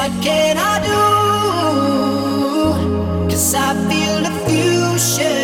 what can I do? Cause I feel the fusion.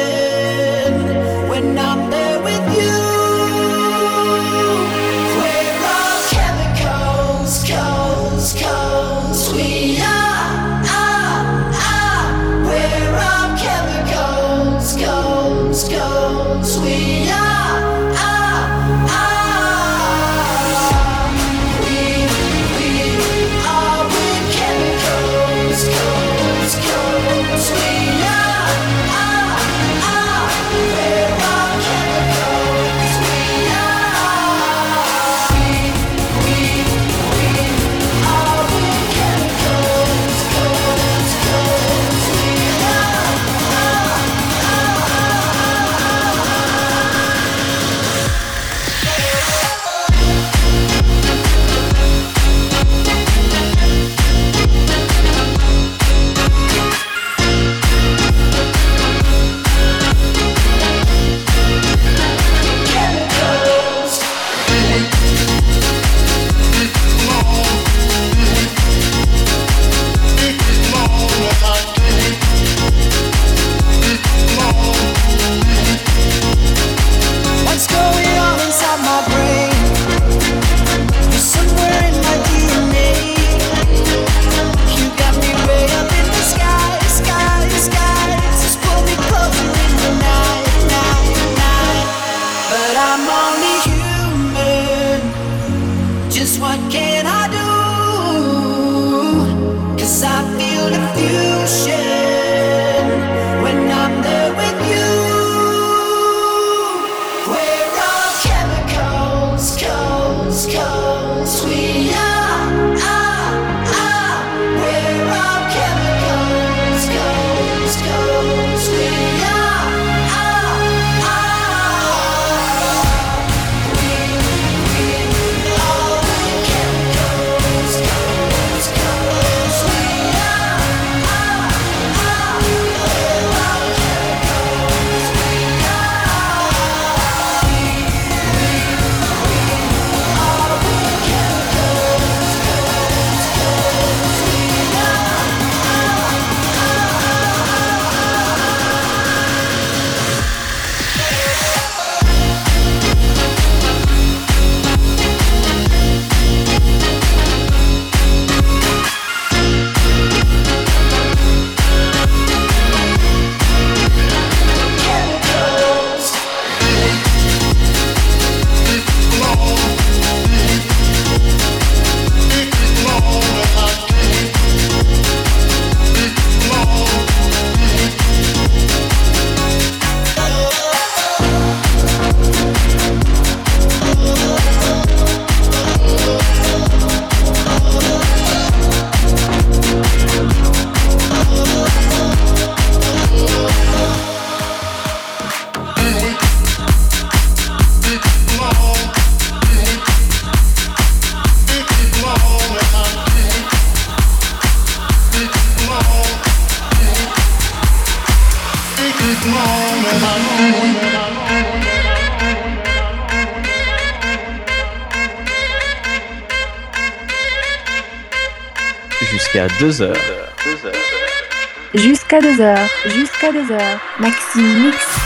2 heures. Jusqu'à 2 heures. Jusqu'à 2 heures. Maxi Mix.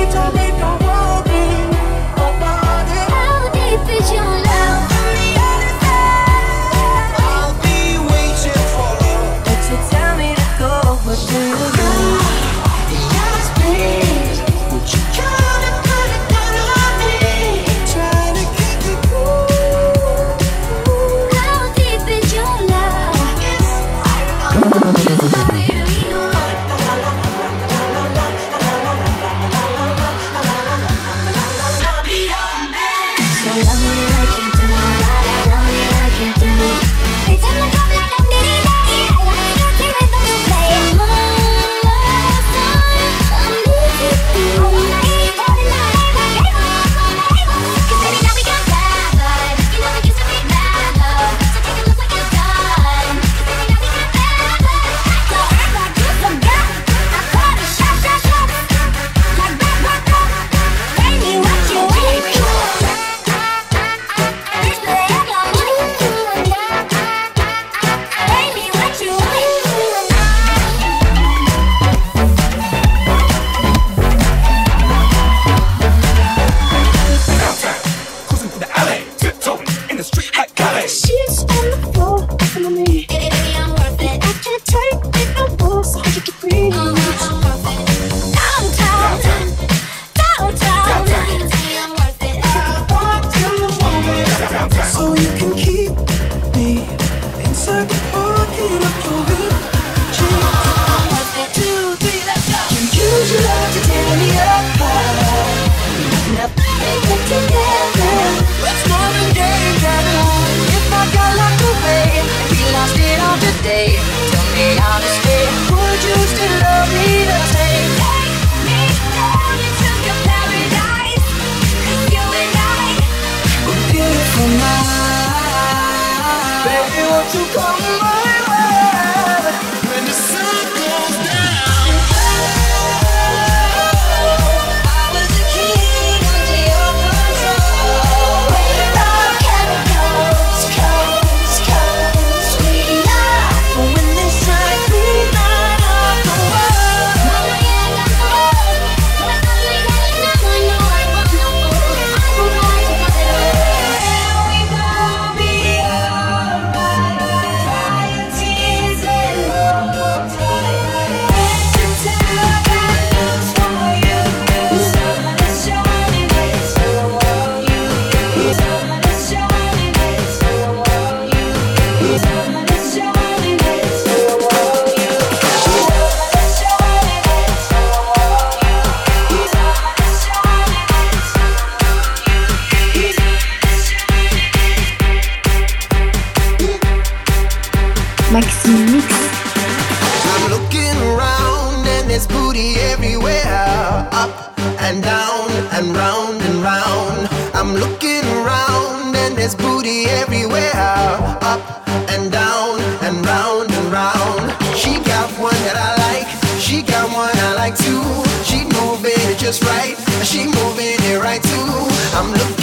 She got one, I like too. She moving it just right. She moving it right too. I'm looking.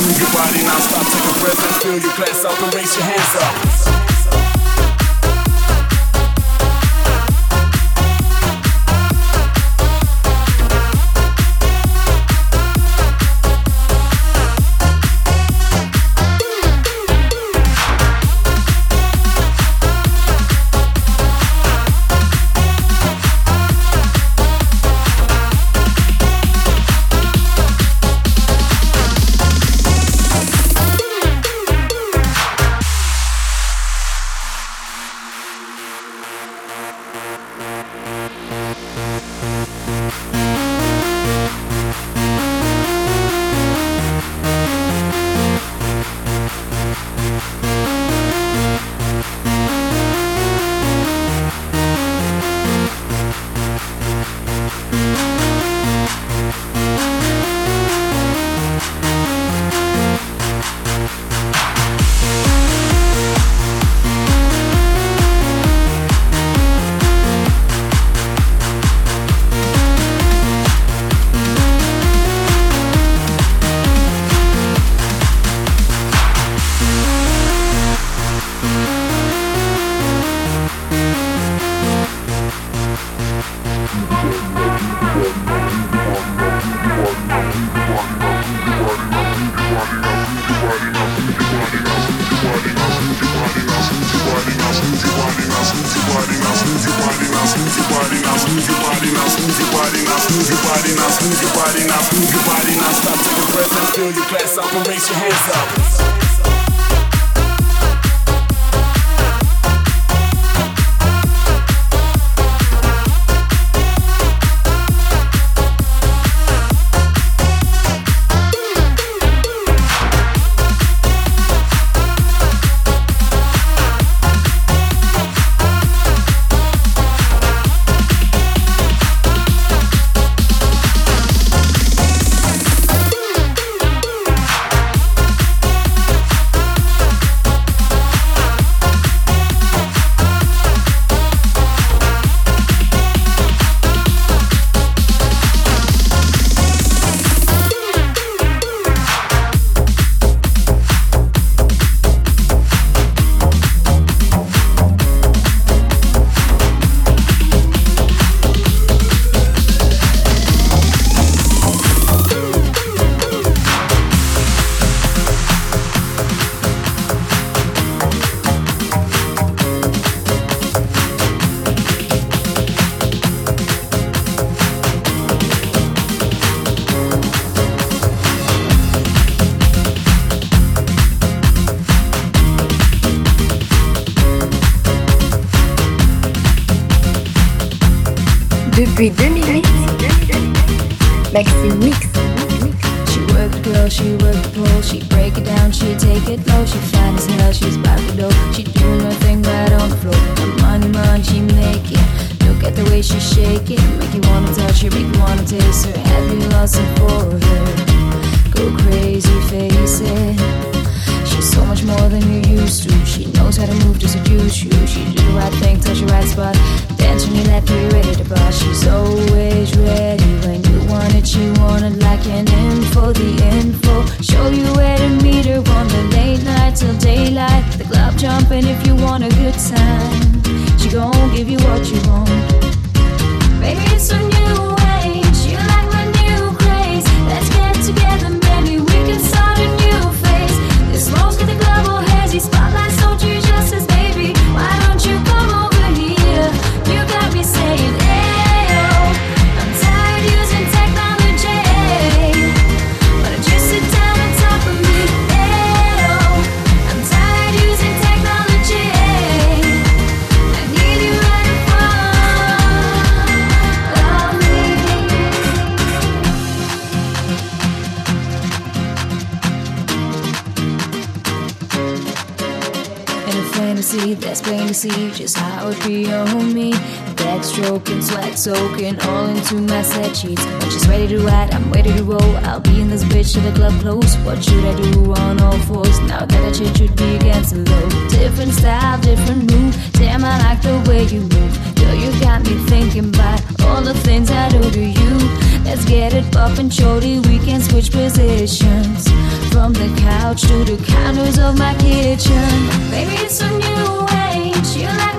Move your body now, stop, take a breath and feel your glass up and raise your hands up. time. sheets. She's ready to ride, I'm ready to roll. I'll be in this bitch till the club close. What should I do on all fours? Now that I change should be against the low. Different style, different move. Damn, I like the way you move. Girl, you got me thinking about all the things I do to you. Let's get it poppin', shorty. We can switch positions from the couch to the counters of my kitchen. Baby, it's a new age. You like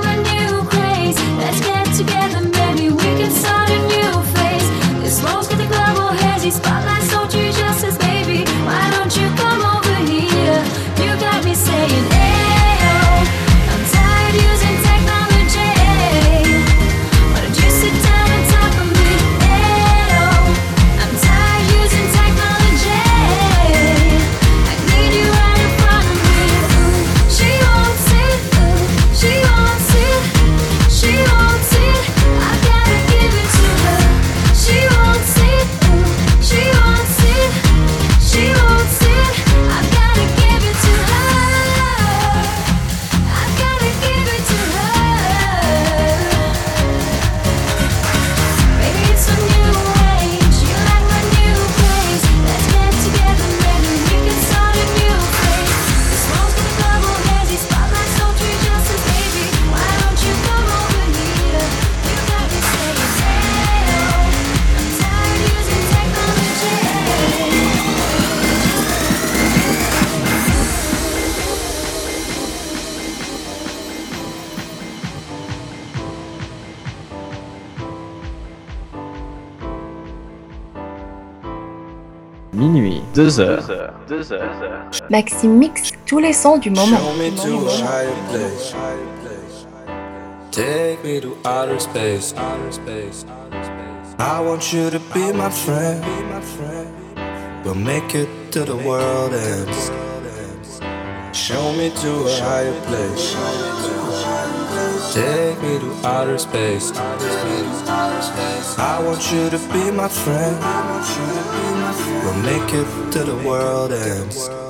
deux heures. Maxime mixe tous les sons du moment. Show me to a higher place. Take me to outer space. I want you to be my friend. We'll make it to the world ends. Show me to a higher place. Take me to outer space. I want you to be my friend. We'll make it till the world ends.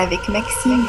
avec Maxime.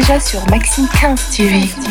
Déjà sur Maxime 15 TV.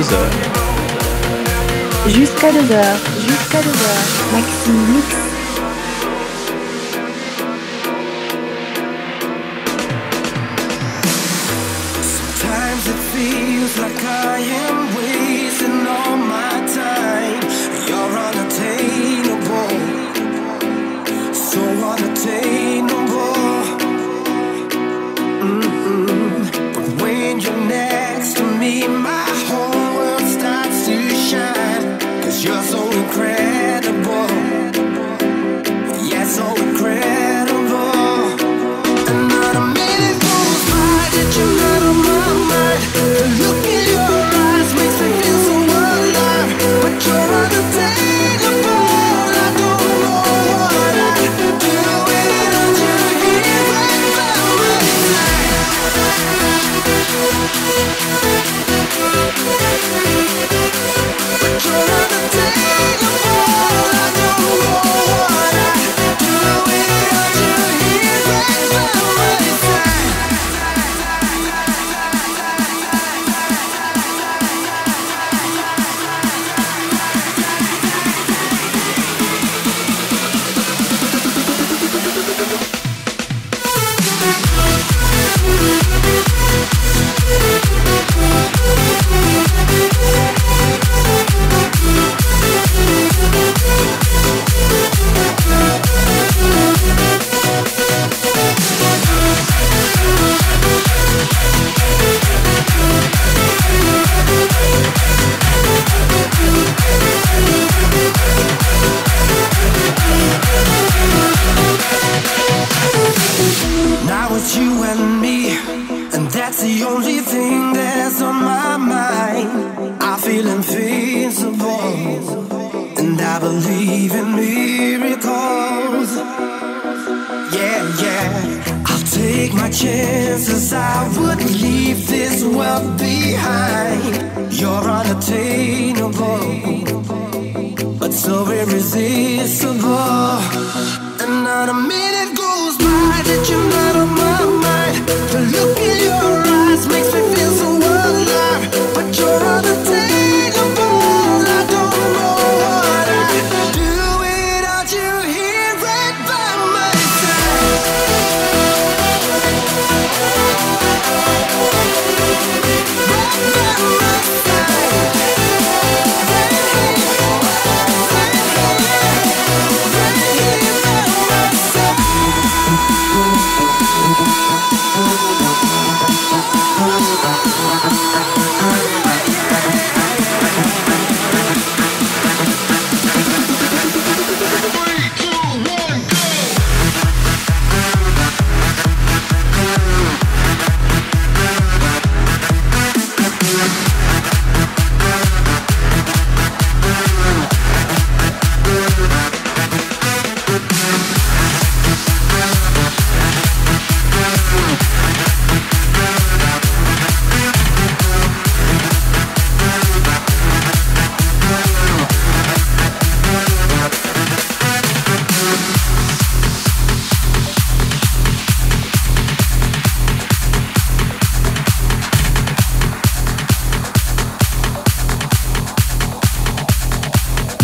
Lollapalooza.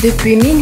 Depuis 1900,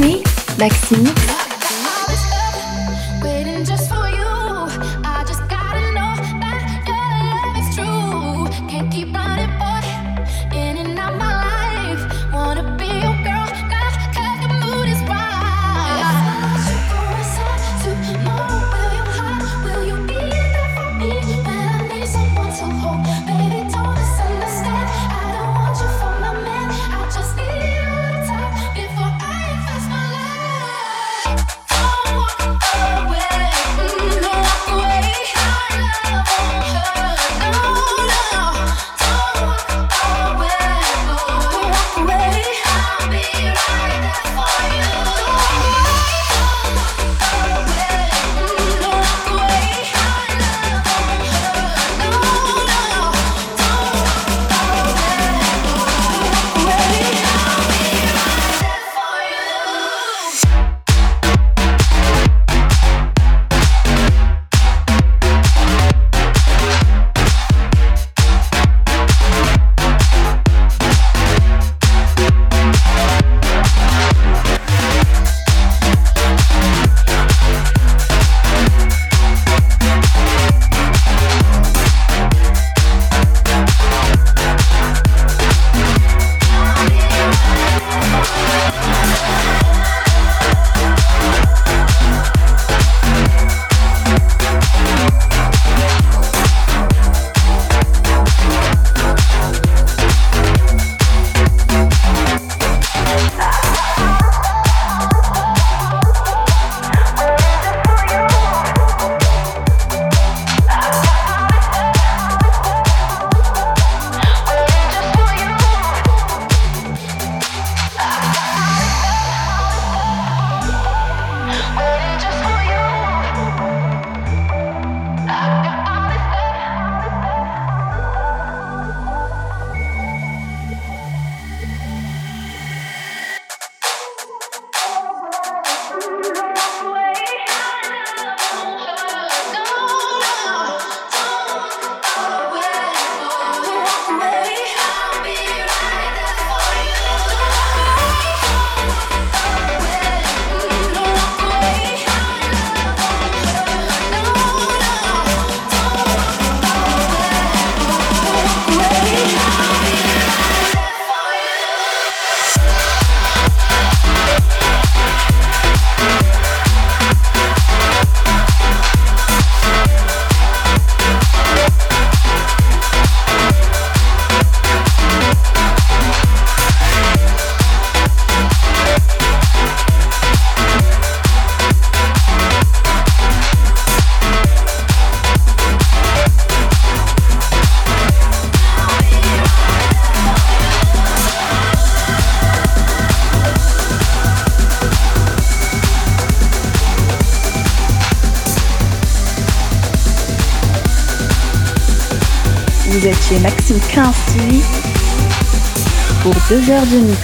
deux heures de nuit.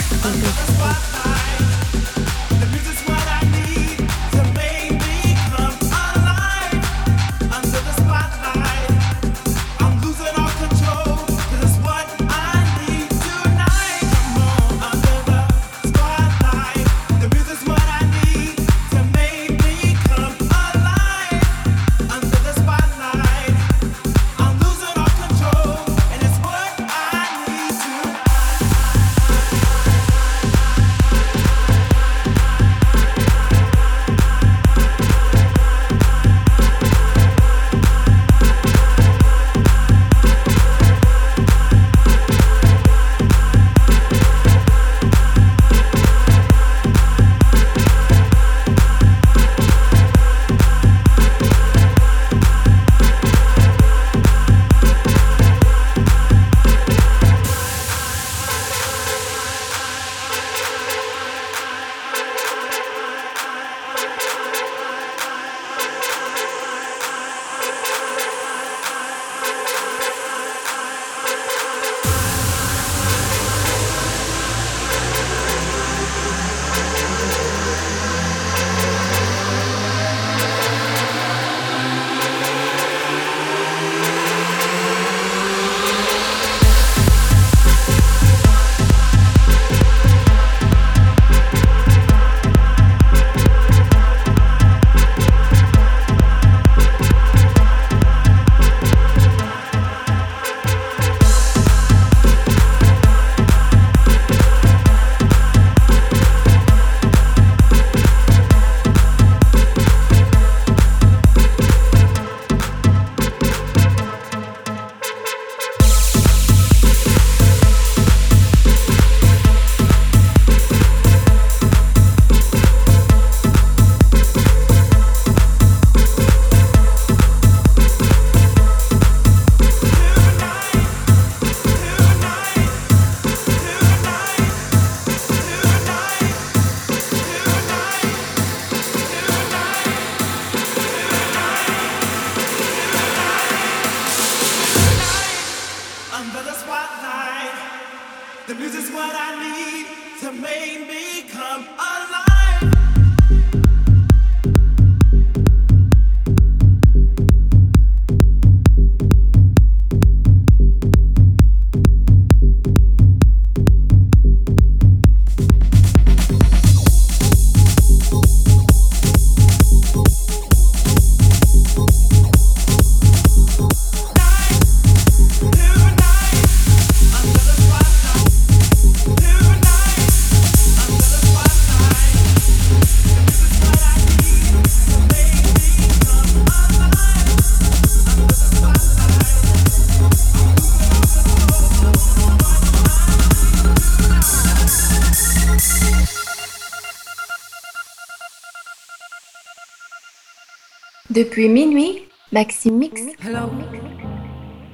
Depuis minuit, Maxime Mix. Hello,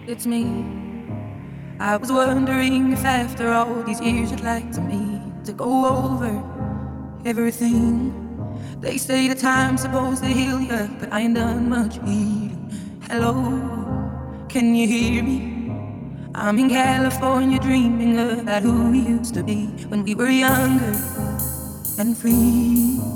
it's me. I was wondering if after all these years you'd like to me to go over everything. They say the time's supposed to heal you, but I ain't done much healing. Hello, can you hear me? I'm in California dreaming about who we used to be when we were younger and free.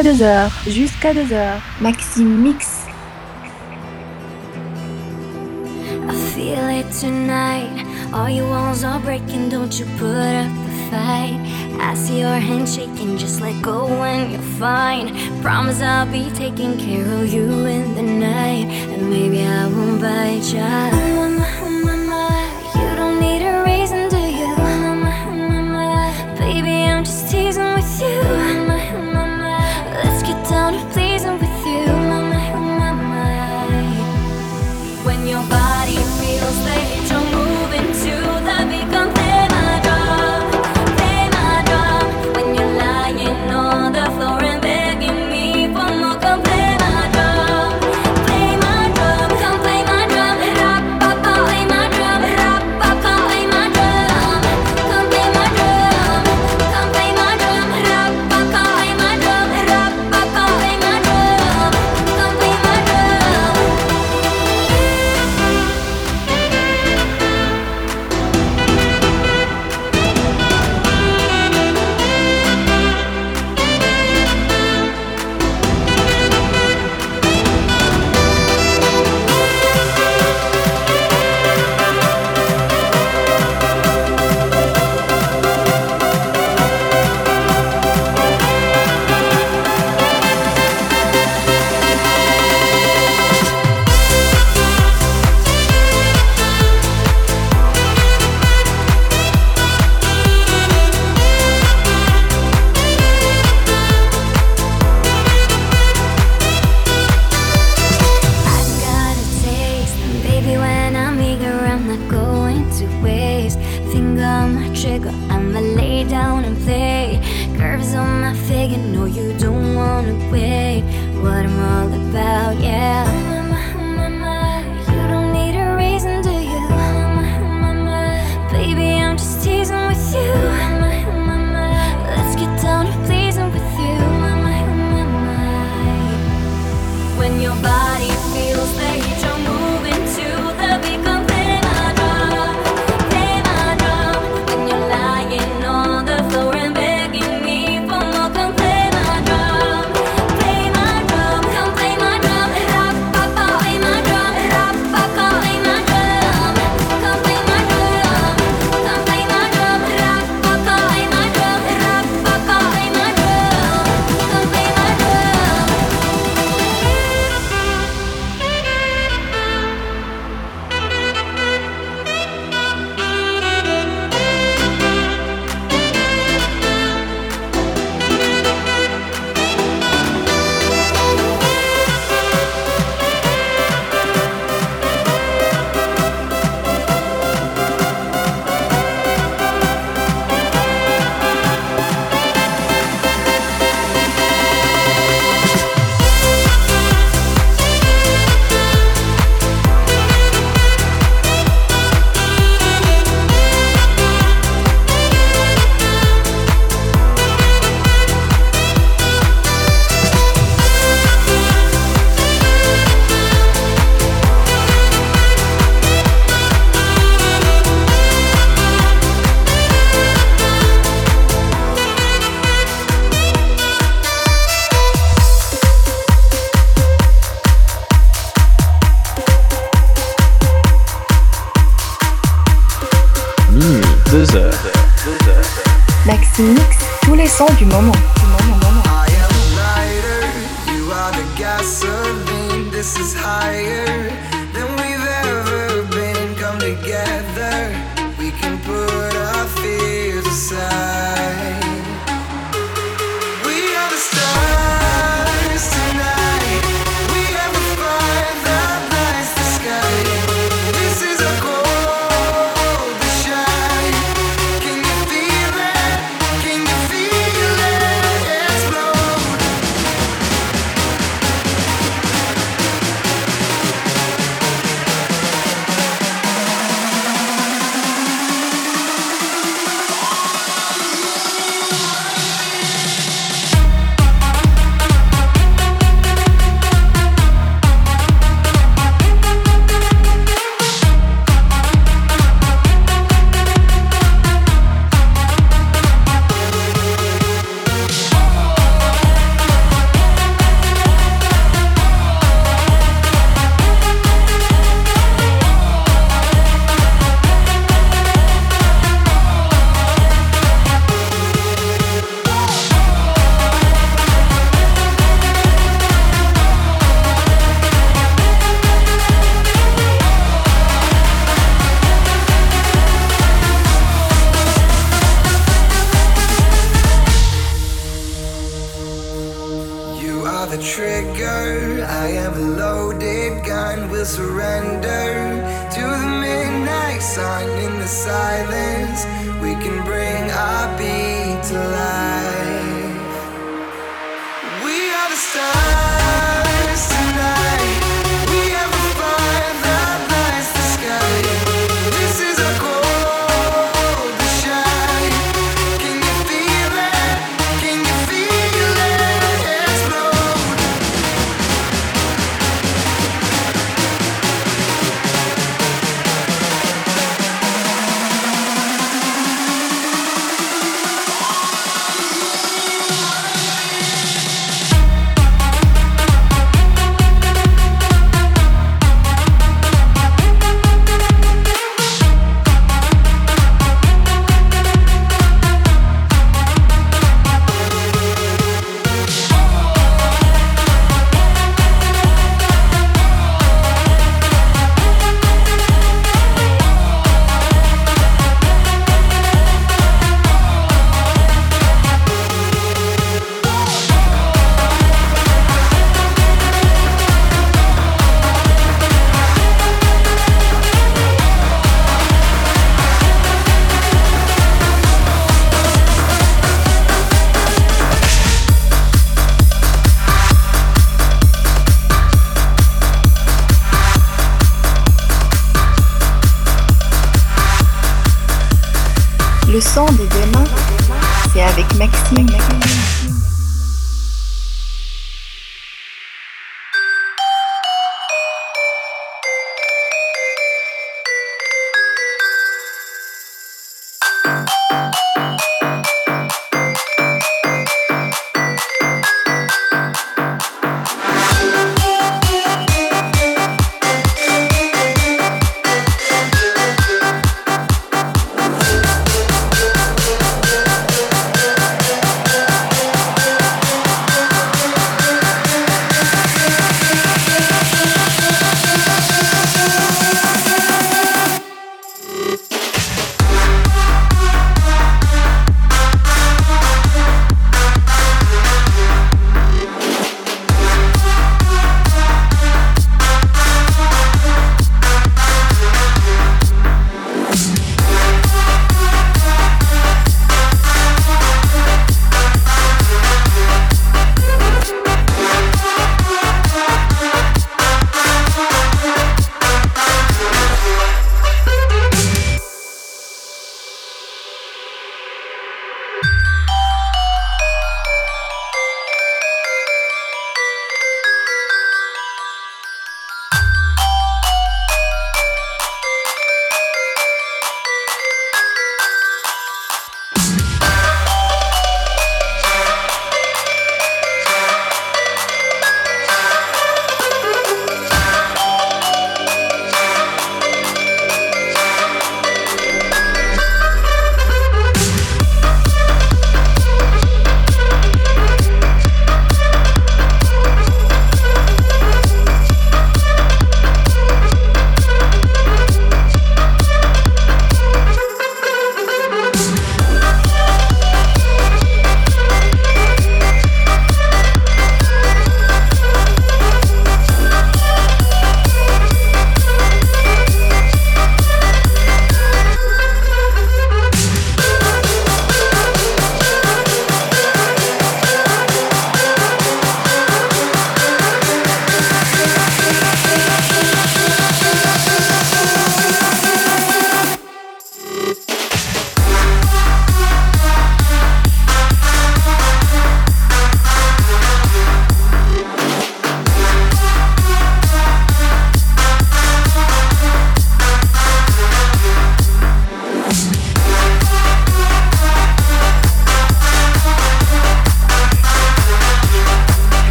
Jusqu'à 2 heures. Jusqu'à 2 heures. Maxime Mix. I feel it tonight. All your walls are breaking, don't you put up the fight. I see your hand shaking, just let go when you're fine. Promise I'll be taking care of you in the night, and maybe I won't bite. You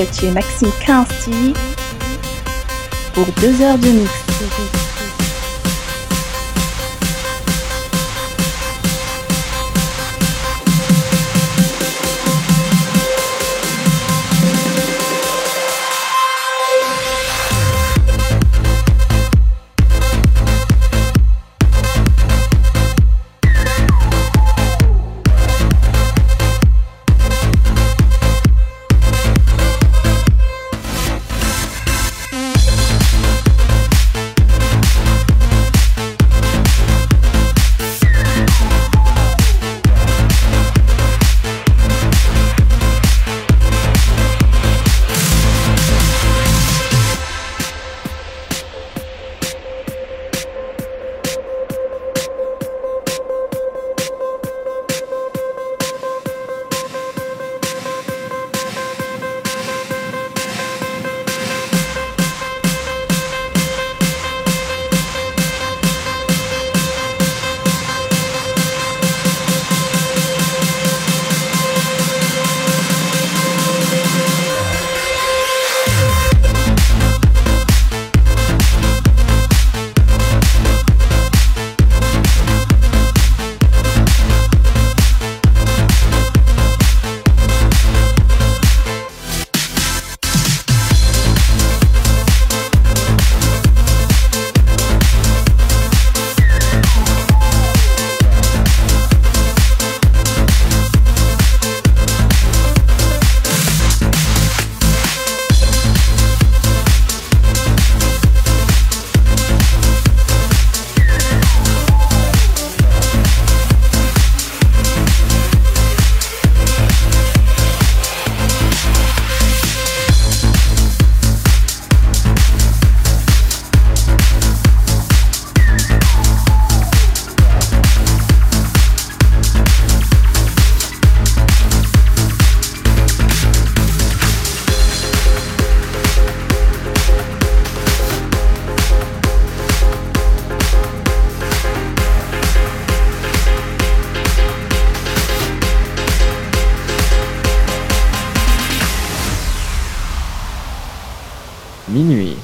êtes chez Maxime 15 TV pour deux heures de mix.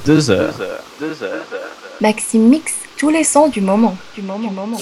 Deux heures. Mix tous les sons du moment. Du moment. Moment.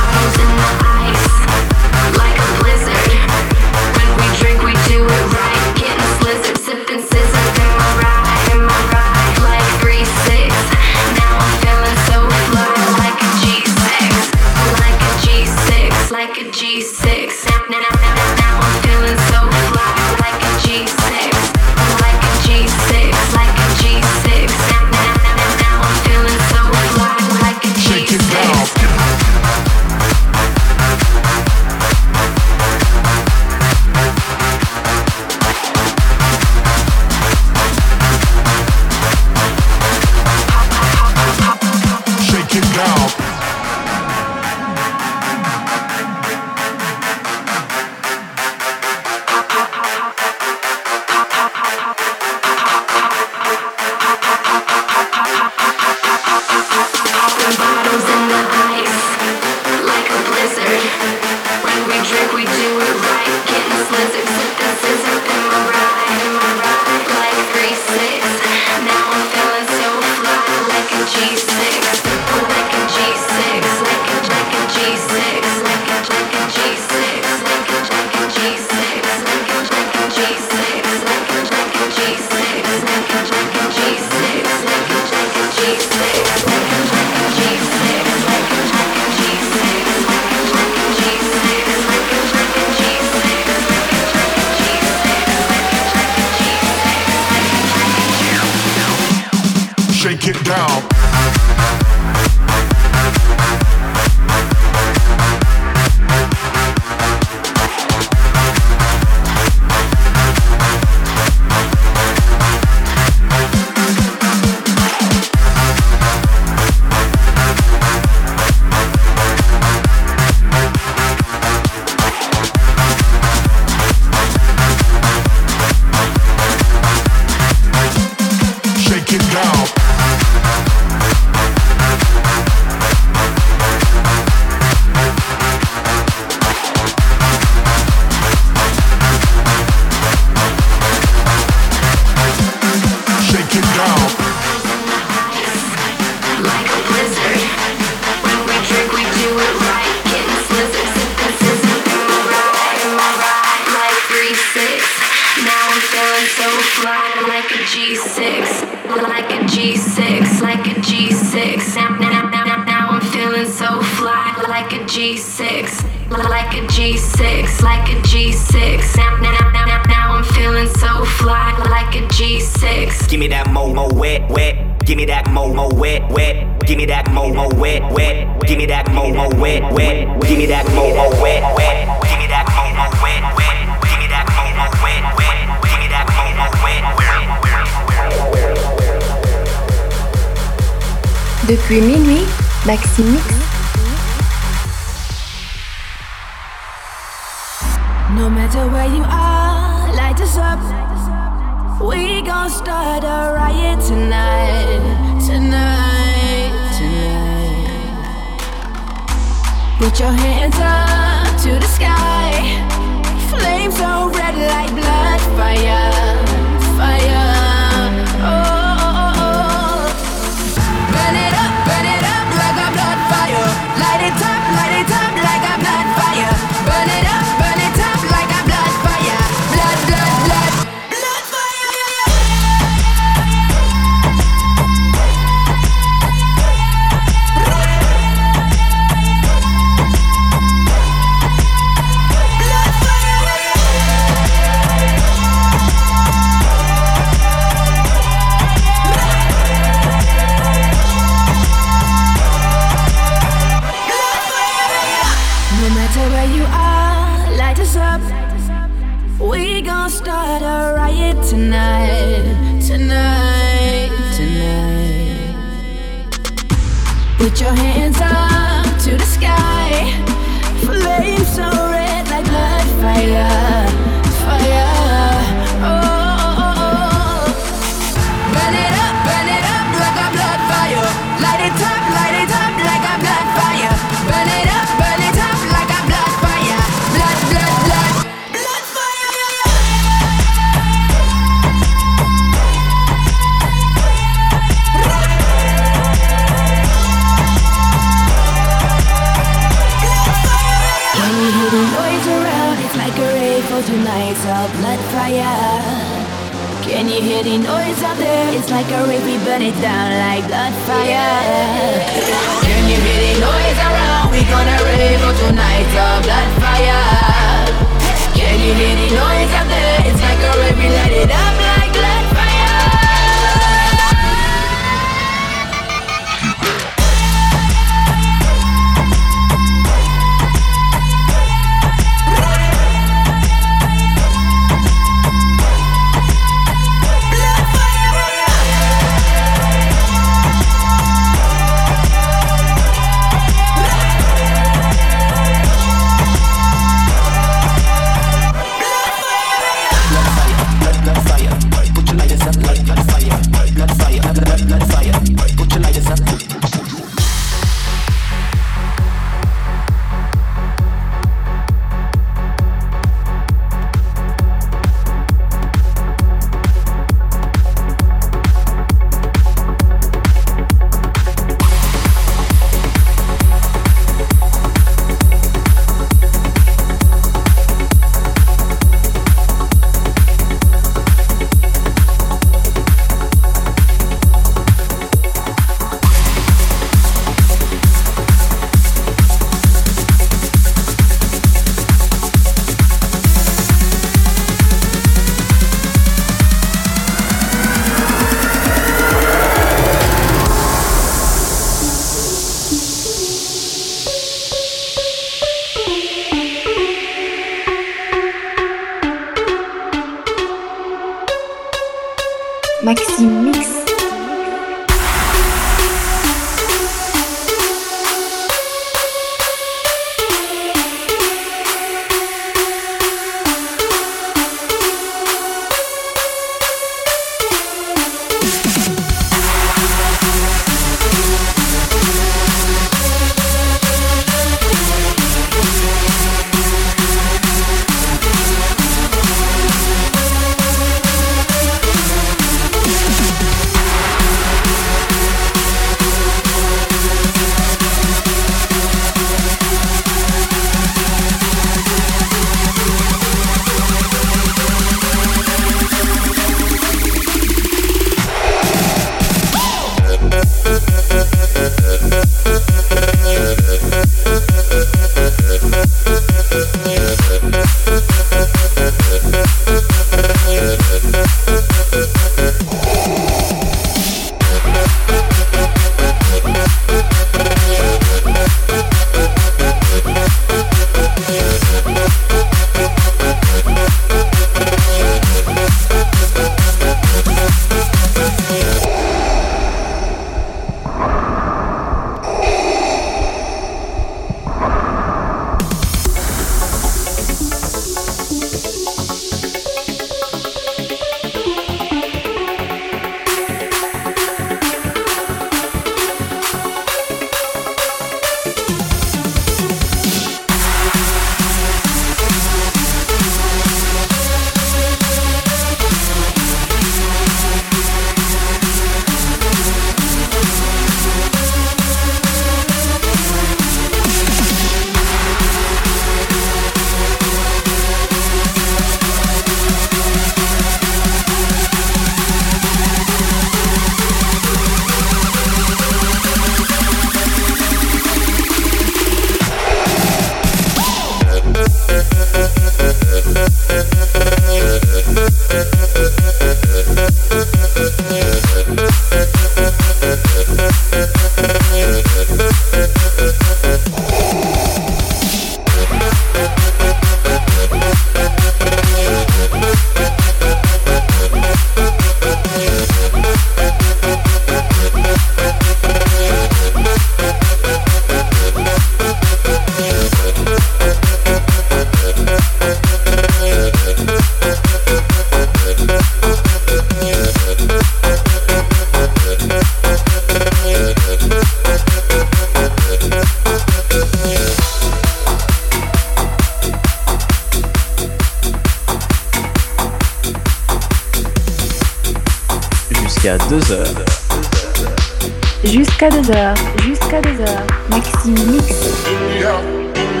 Jusqu'à 2h, jusqu'à 2h, Maxi Mix. Bring me out, bring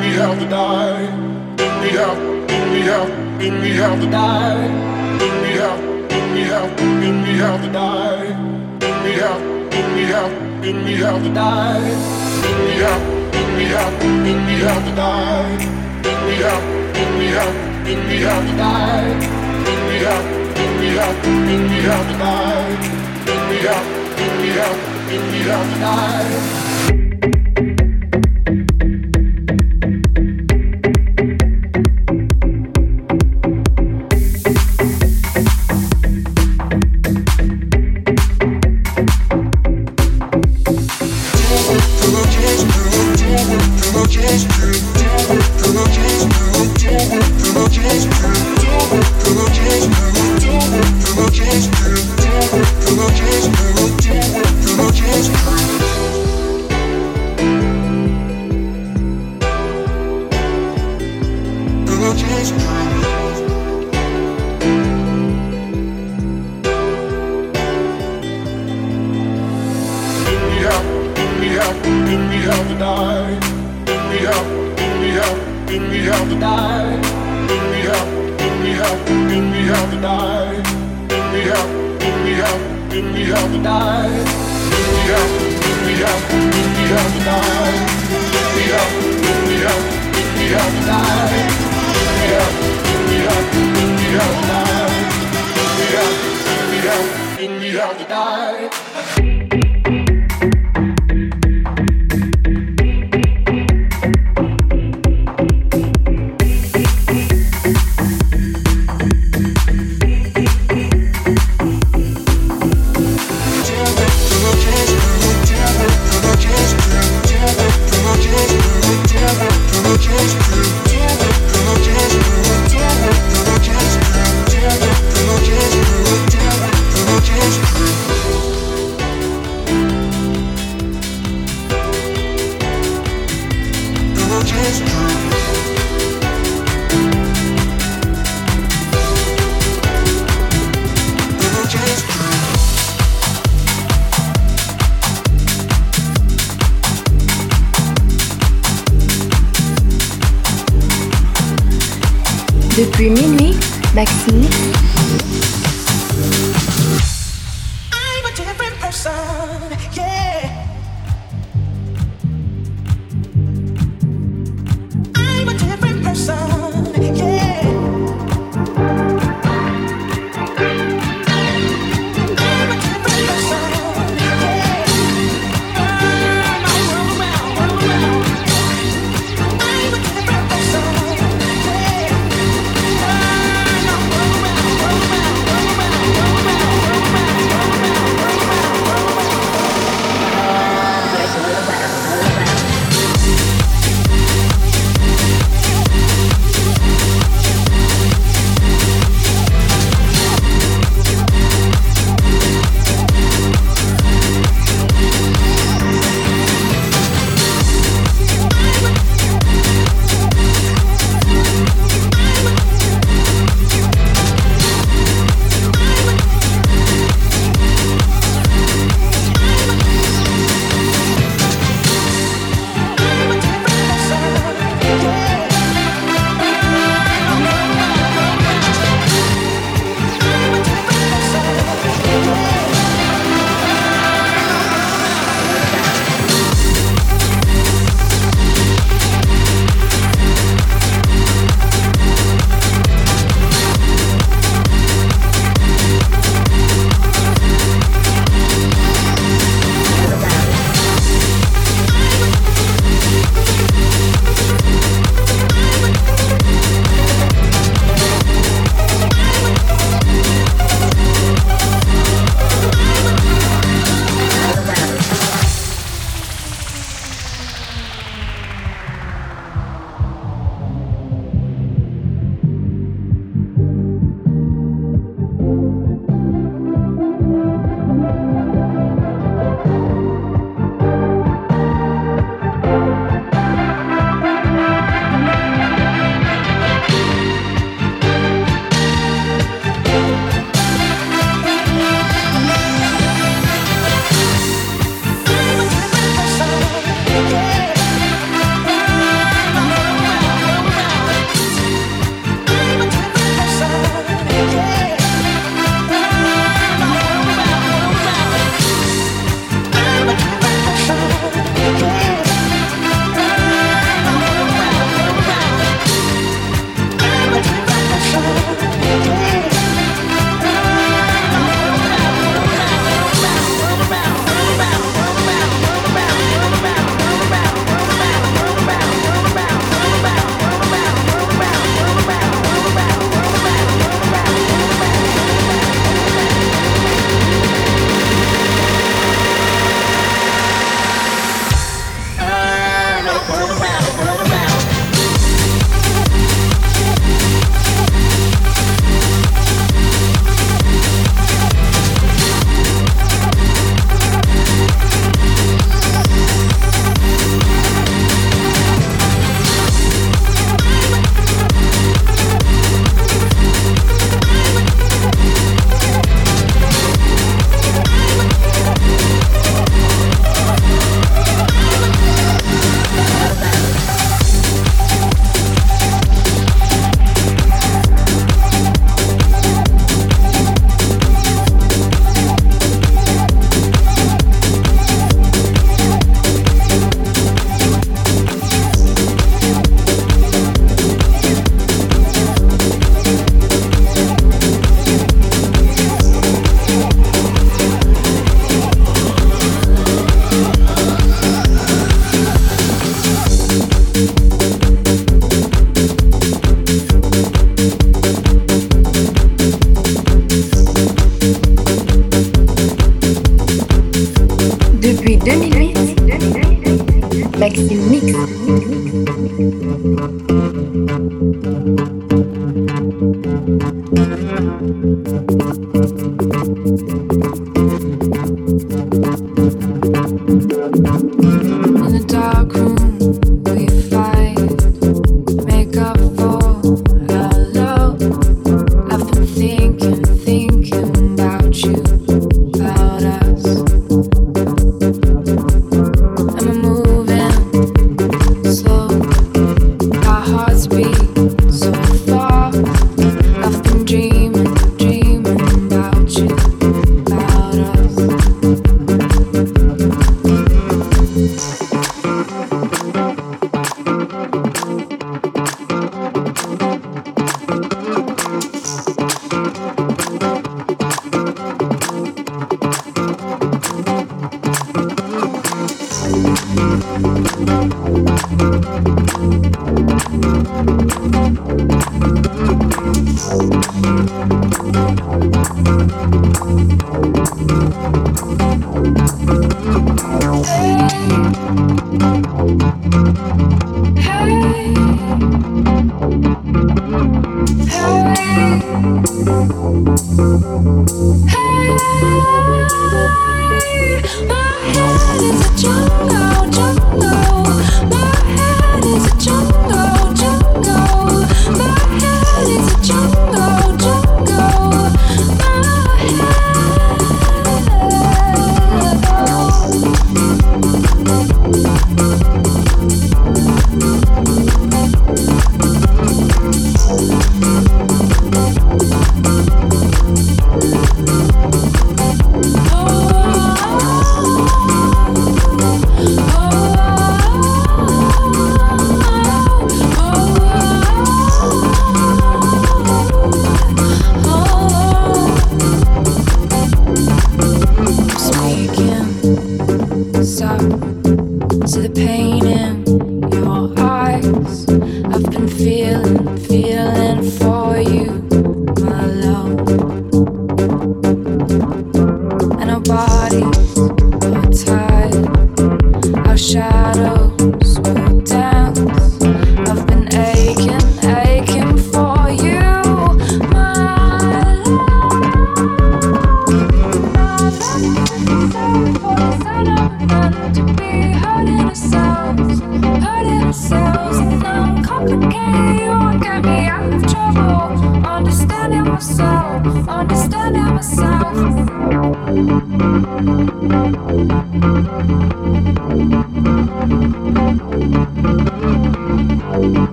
me out, bring me out. in your life.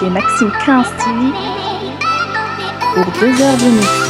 Chez Maxime 15 TV pour deux heures de nuit.